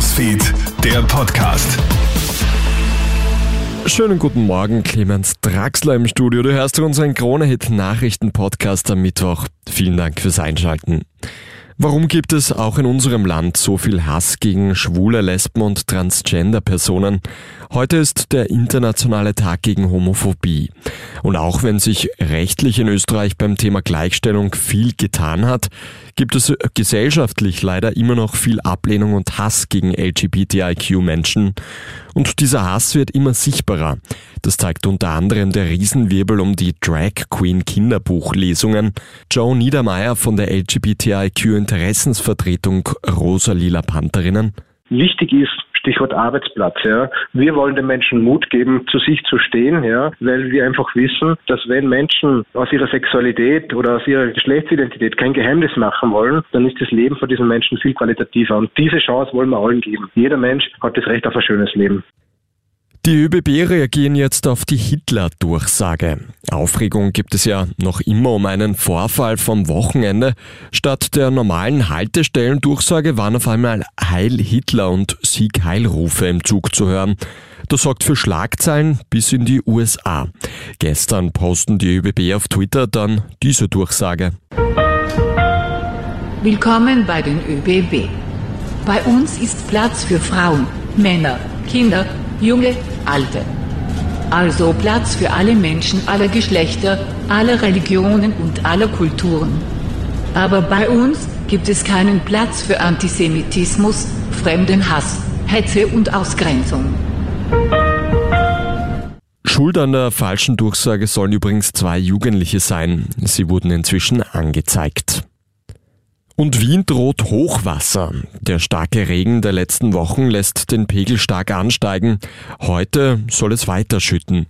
Newsfeed, der Podcast. Schönen guten Morgen, Clemens Draxler im Studio. Du hörst unseren Krone-Hit-Nachrichten-Podcast am Mittwoch. Vielen Dank fürs Einschalten. Warum gibt es auch in unserem Land so viel Hass gegen schwule, Lesben und Transgender-Personen? Heute ist der internationale Tag gegen Homophobie. Und auch wenn sich rechtlich in Österreich beim Thema Gleichstellung viel getan hat, gibt es gesellschaftlich leider immer noch viel Ablehnung und Hass gegen LGBTIQ-Menschen. Und dieser Hass wird immer sichtbarer. Das zeigt unter anderem der Riesenwirbel um die Drag Queen Kinderbuchlesungen. Joe Niedermeyer von der LGBTIQ Interessensvertretung Rosa Lila Pantherinnen. Wichtig ist, Stichwort Arbeitsplatz, ja. Wir wollen den Menschen Mut geben, zu sich zu stehen, ja, weil wir einfach wissen, dass wenn Menschen aus ihrer Sexualität oder aus ihrer Geschlechtsidentität kein Geheimnis machen wollen, dann ist das Leben von diesen Menschen viel qualitativer. Und diese Chance wollen wir allen geben. Jeder Mensch hat das Recht auf ein schönes Leben. Die ÖBB reagieren jetzt auf die Hitler-Durchsage. Aufregung gibt es ja noch immer um einen Vorfall vom Wochenende. Statt der normalen Haltestellen-Durchsage waren auf einmal Heil Hitler und Sieg Heilrufe im Zug zu hören. Das sorgt für Schlagzeilen bis in die USA. Gestern posten die ÖBB auf Twitter dann diese Durchsage. Willkommen bei den ÖBB. Bei uns ist Platz für Frauen, Männer, Kinder, Junge, Alte. Also Platz für alle Menschen aller Geschlechter, aller Religionen und aller Kulturen. Aber bei uns gibt es keinen Platz für Antisemitismus, fremden Hass, Hetze und Ausgrenzung. Schuld an der falschen Durchsage sollen übrigens zwei Jugendliche sein. Sie wurden inzwischen angezeigt. Und Wien droht Hochwasser. Der starke Regen der letzten Wochen lässt den Pegel stark ansteigen. Heute soll es weiter schütten.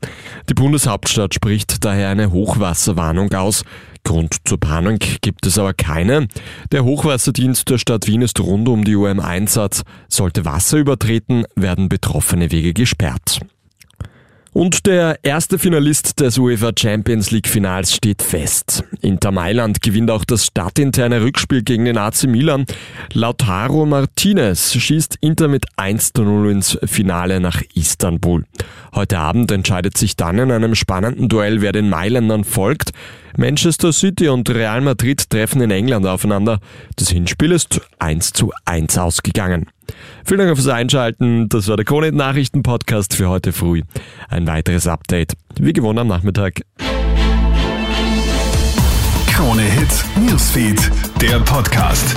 Die Bundeshauptstadt spricht daher eine Hochwasserwarnung aus. Grund zur Panik gibt es aber keine. Der Hochwasserdienst der Stadt Wien ist rund um die Uhr im Einsatz. Sollte Wasser übertreten, werden betroffene Wege gesperrt. Und der erste Finalist des UEFA Champions League Finals steht fest. Inter Mailand gewinnt auch das stadtinterne Rückspiel gegen den AC Milan. Lautaro Martinez schießt Inter mit 1 zu 0 ins Finale nach Istanbul. Heute Abend entscheidet sich dann in einem spannenden Duell, wer den Mailändern folgt. Manchester City und Real Madrid treffen in England aufeinander. Das Hinspiel ist 1 zu 1 ausgegangen. Vielen Dank fürs Einschalten. Das war der Krone Nachrichten Podcast für heute früh. Ein weiteres Update, wie gewonnen am Nachmittag. Krone Hits, Newsfeed, der Podcast.